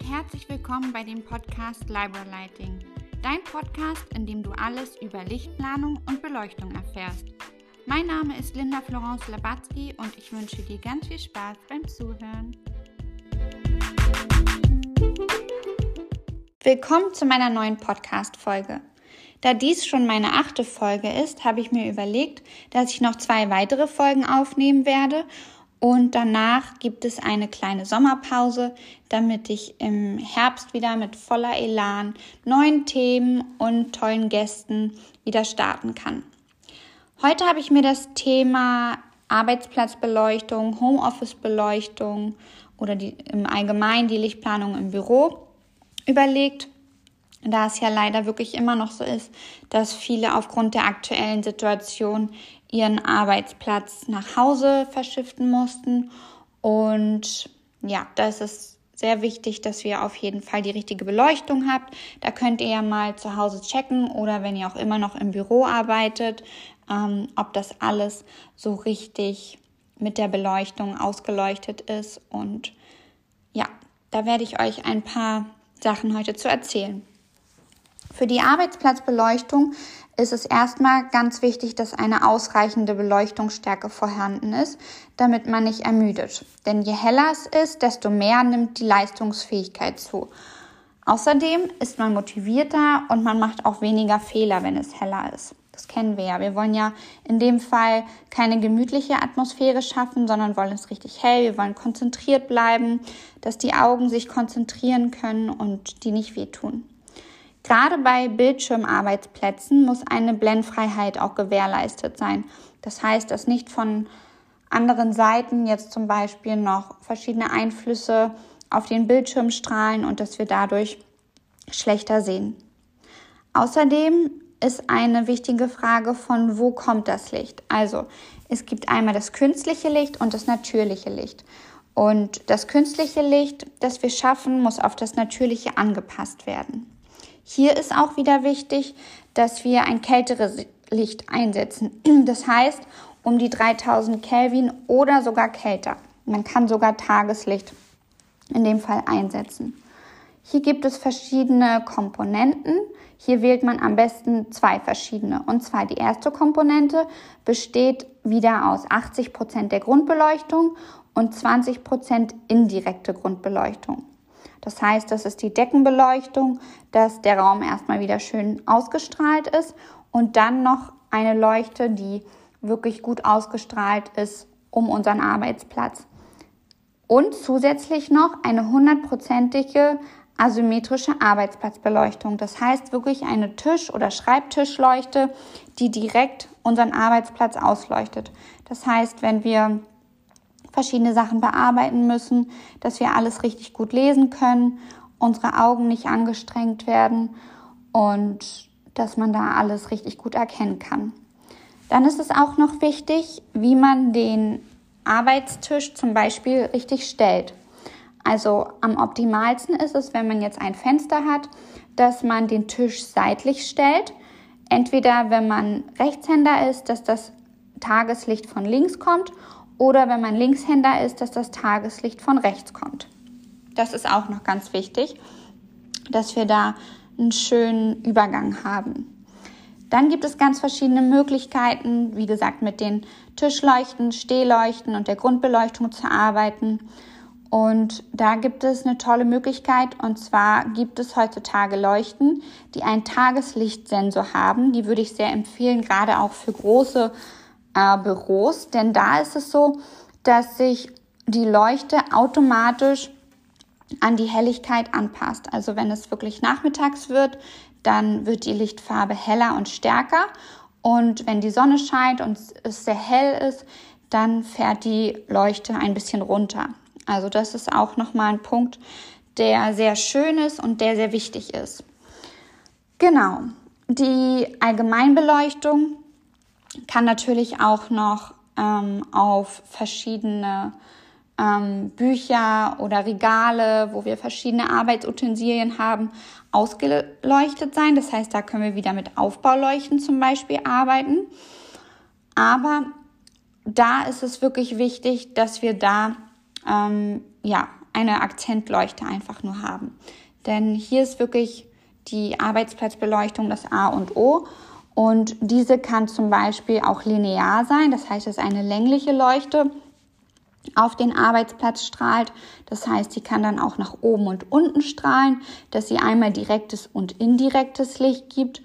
und herzlich willkommen bei dem Podcast Library Lighting. Dein Podcast, in dem du alles über Lichtplanung und Beleuchtung erfährst. Mein Name ist Linda Florence Labatzky und ich wünsche dir ganz viel Spaß beim Zuhören. Willkommen zu meiner neuen Podcast-Folge. Da dies schon meine achte Folge ist, habe ich mir überlegt, dass ich noch zwei weitere Folgen aufnehmen werde und danach gibt es eine kleine Sommerpause, damit ich im Herbst wieder mit voller Elan, neuen Themen und tollen Gästen wieder starten kann. Heute habe ich mir das Thema Arbeitsplatzbeleuchtung, Homeoffice-Beleuchtung oder die, im Allgemeinen die Lichtplanung im Büro überlegt, da es ja leider wirklich immer noch so ist, dass viele aufgrund der aktuellen Situation ihren Arbeitsplatz nach Hause verschiften mussten. Und ja, da ist es sehr wichtig, dass ihr auf jeden Fall die richtige Beleuchtung habt. Da könnt ihr ja mal zu Hause checken oder wenn ihr auch immer noch im Büro arbeitet, ähm, ob das alles so richtig mit der Beleuchtung ausgeleuchtet ist. Und ja, da werde ich euch ein paar Sachen heute zu erzählen. Für die Arbeitsplatzbeleuchtung ist es erstmal ganz wichtig, dass eine ausreichende Beleuchtungsstärke vorhanden ist, damit man nicht ermüdet. Denn je heller es ist, desto mehr nimmt die Leistungsfähigkeit zu. Außerdem ist man motivierter und man macht auch weniger Fehler, wenn es heller ist. Das kennen wir ja. Wir wollen ja in dem Fall keine gemütliche Atmosphäre schaffen, sondern wollen es richtig hell. Wir wollen konzentriert bleiben, dass die Augen sich konzentrieren können und die nicht wehtun. Gerade bei Bildschirmarbeitsplätzen muss eine Blendfreiheit auch gewährleistet sein. Das heißt, dass nicht von anderen Seiten jetzt zum Beispiel noch verschiedene Einflüsse auf den Bildschirm strahlen und dass wir dadurch schlechter sehen. Außerdem ist eine wichtige Frage von, wo kommt das Licht? Also es gibt einmal das künstliche Licht und das natürliche Licht. Und das künstliche Licht, das wir schaffen, muss auf das natürliche angepasst werden. Hier ist auch wieder wichtig, dass wir ein kälteres Licht einsetzen. Das heißt, um die 3000 Kelvin oder sogar kälter. Man kann sogar Tageslicht in dem Fall einsetzen. Hier gibt es verschiedene Komponenten. Hier wählt man am besten zwei verschiedene. Und zwar die erste Komponente besteht wieder aus 80 Prozent der Grundbeleuchtung und 20 Prozent indirekte Grundbeleuchtung. Das heißt, das ist die Deckenbeleuchtung, dass der Raum erstmal wieder schön ausgestrahlt ist und dann noch eine Leuchte, die wirklich gut ausgestrahlt ist um unseren Arbeitsplatz. Und zusätzlich noch eine hundertprozentige asymmetrische Arbeitsplatzbeleuchtung. Das heißt wirklich eine Tisch- oder Schreibtischleuchte, die direkt unseren Arbeitsplatz ausleuchtet. Das heißt, wenn wir verschiedene Sachen bearbeiten müssen, dass wir alles richtig gut lesen können, unsere Augen nicht angestrengt werden und dass man da alles richtig gut erkennen kann. Dann ist es auch noch wichtig, wie man den Arbeitstisch zum Beispiel richtig stellt. Also am optimalsten ist es, wenn man jetzt ein Fenster hat, dass man den Tisch seitlich stellt. Entweder wenn man Rechtshänder ist, dass das Tageslicht von links kommt oder wenn man Linkshänder ist, dass das Tageslicht von rechts kommt. Das ist auch noch ganz wichtig, dass wir da einen schönen Übergang haben. Dann gibt es ganz verschiedene Möglichkeiten, wie gesagt, mit den Tischleuchten, Stehleuchten und der Grundbeleuchtung zu arbeiten. Und da gibt es eine tolle Möglichkeit. Und zwar gibt es heutzutage Leuchten, die einen Tageslichtsensor haben. Die würde ich sehr empfehlen, gerade auch für große äh, Büros, denn da ist es so, dass sich die Leuchte automatisch an die Helligkeit anpasst. Also wenn es wirklich nachmittags wird, dann wird die Lichtfarbe heller und stärker. Und wenn die Sonne scheint und es sehr hell ist, dann fährt die Leuchte ein bisschen runter. Also das ist auch nochmal ein Punkt, der sehr schön ist und der sehr wichtig ist. Genau. Die Allgemeinbeleuchtung kann natürlich auch noch ähm, auf verschiedene ähm, Bücher oder Regale, wo wir verschiedene Arbeitsutensilien haben, ausgeleuchtet sein. Das heißt, da können wir wieder mit Aufbauleuchten zum Beispiel arbeiten. Aber da ist es wirklich wichtig, dass wir da ähm, ja eine Akzentleuchte einfach nur haben. Denn hier ist wirklich die Arbeitsplatzbeleuchtung das A und O. Und diese kann zum Beispiel auch linear sein, das heißt, ist eine längliche Leuchte auf den Arbeitsplatz strahlt. Das heißt, sie kann dann auch nach oben und unten strahlen, dass sie einmal direktes und indirektes Licht gibt.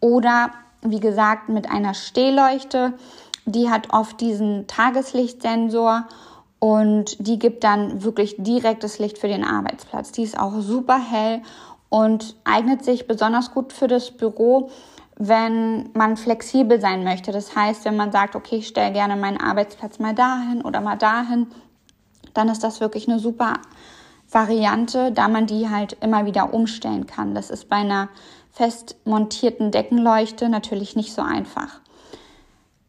Oder wie gesagt, mit einer Stehleuchte, die hat oft diesen Tageslichtsensor und die gibt dann wirklich direktes Licht für den Arbeitsplatz. Die ist auch super hell und eignet sich besonders gut für das Büro, wenn man flexibel sein möchte. Das heißt, wenn man sagt, okay, ich stelle gerne meinen Arbeitsplatz mal dahin oder mal dahin, dann ist das wirklich eine super Variante, da man die halt immer wieder umstellen kann. Das ist bei einer fest montierten Deckenleuchte natürlich nicht so einfach.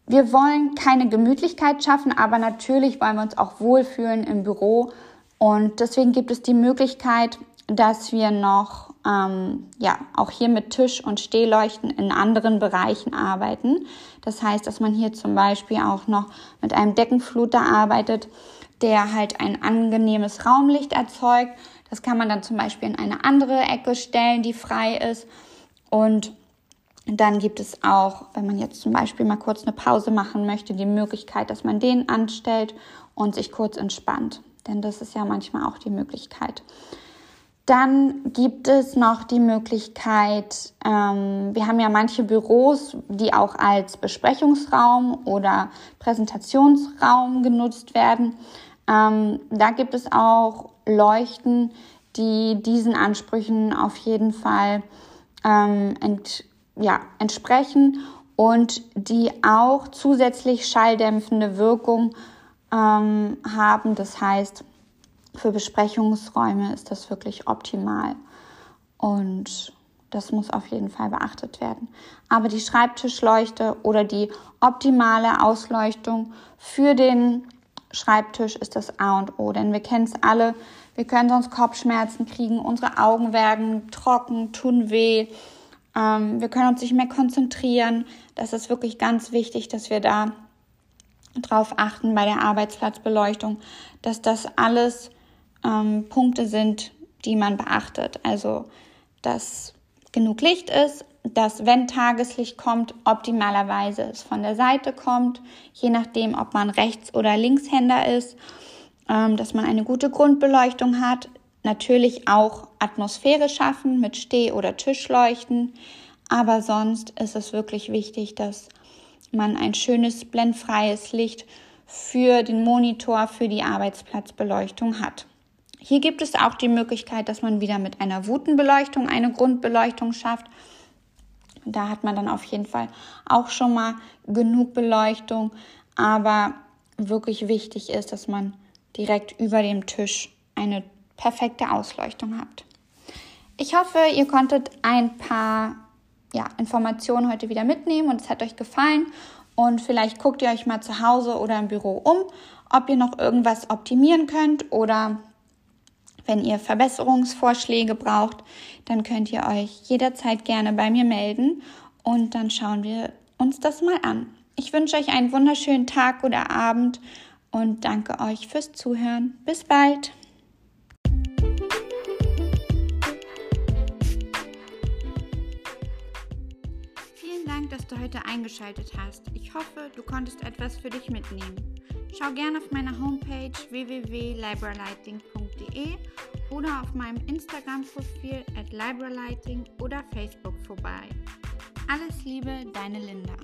Wir wollen keine Gemütlichkeit schaffen, aber natürlich wollen wir uns auch wohlfühlen im Büro. Und deswegen gibt es die Möglichkeit, dass wir noch ähm, ja auch hier mit Tisch- und Stehleuchten in anderen Bereichen arbeiten. Das heißt, dass man hier zum Beispiel auch noch mit einem Deckenfluter arbeitet, der halt ein angenehmes Raumlicht erzeugt. Das kann man dann zum Beispiel in eine andere Ecke stellen, die frei ist. Und dann gibt es auch, wenn man jetzt zum Beispiel mal kurz eine Pause machen möchte, die Möglichkeit, dass man den anstellt und sich kurz entspannt. Denn das ist ja manchmal auch die Möglichkeit. Dann gibt es noch die Möglichkeit, ähm, wir haben ja manche Büros, die auch als Besprechungsraum oder Präsentationsraum genutzt werden. Ähm, da gibt es auch Leuchten, die diesen Ansprüchen auf jeden Fall ähm, ent, ja, entsprechen und die auch zusätzlich schalldämpfende Wirkung ähm, haben. Das heißt, für Besprechungsräume ist das wirklich optimal und das muss auf jeden Fall beachtet werden. Aber die Schreibtischleuchte oder die optimale Ausleuchtung für den Schreibtisch ist das A und O, denn wir kennen es alle. Wir können sonst Kopfschmerzen kriegen, unsere Augen werden trocken, tun weh. Ähm, wir können uns nicht mehr konzentrieren. Das ist wirklich ganz wichtig, dass wir da drauf achten bei der Arbeitsplatzbeleuchtung, dass das alles ähm, Punkte sind, die man beachtet. Also, dass genug Licht ist, dass wenn Tageslicht kommt, optimalerweise es von der Seite kommt, je nachdem, ob man Rechts- oder Linkshänder ist, ähm, dass man eine gute Grundbeleuchtung hat, natürlich auch Atmosphäre schaffen mit Steh- oder Tischleuchten, aber sonst ist es wirklich wichtig, dass man ein schönes blendfreies Licht für den Monitor, für die Arbeitsplatzbeleuchtung hat. Hier gibt es auch die Möglichkeit, dass man wieder mit einer Wutenbeleuchtung eine Grundbeleuchtung schafft. Da hat man dann auf jeden Fall auch schon mal genug Beleuchtung. Aber wirklich wichtig ist, dass man direkt über dem Tisch eine perfekte Ausleuchtung hat. Ich hoffe, ihr konntet ein paar ja, Informationen heute wieder mitnehmen und es hat euch gefallen. Und vielleicht guckt ihr euch mal zu Hause oder im Büro um, ob ihr noch irgendwas optimieren könnt oder wenn ihr Verbesserungsvorschläge braucht, dann könnt ihr euch jederzeit gerne bei mir melden und dann schauen wir uns das mal an. Ich wünsche euch einen wunderschönen Tag oder Abend und danke euch fürs Zuhören. Bis bald! Vielen Dank, dass du heute eingeschaltet hast. Ich hoffe, du konntest etwas für dich mitnehmen. Schau gerne auf meiner Homepage www.libralighting.de oder auf meinem Instagram-Profil at libralighting oder Facebook vorbei. Alles Liebe, deine Linda.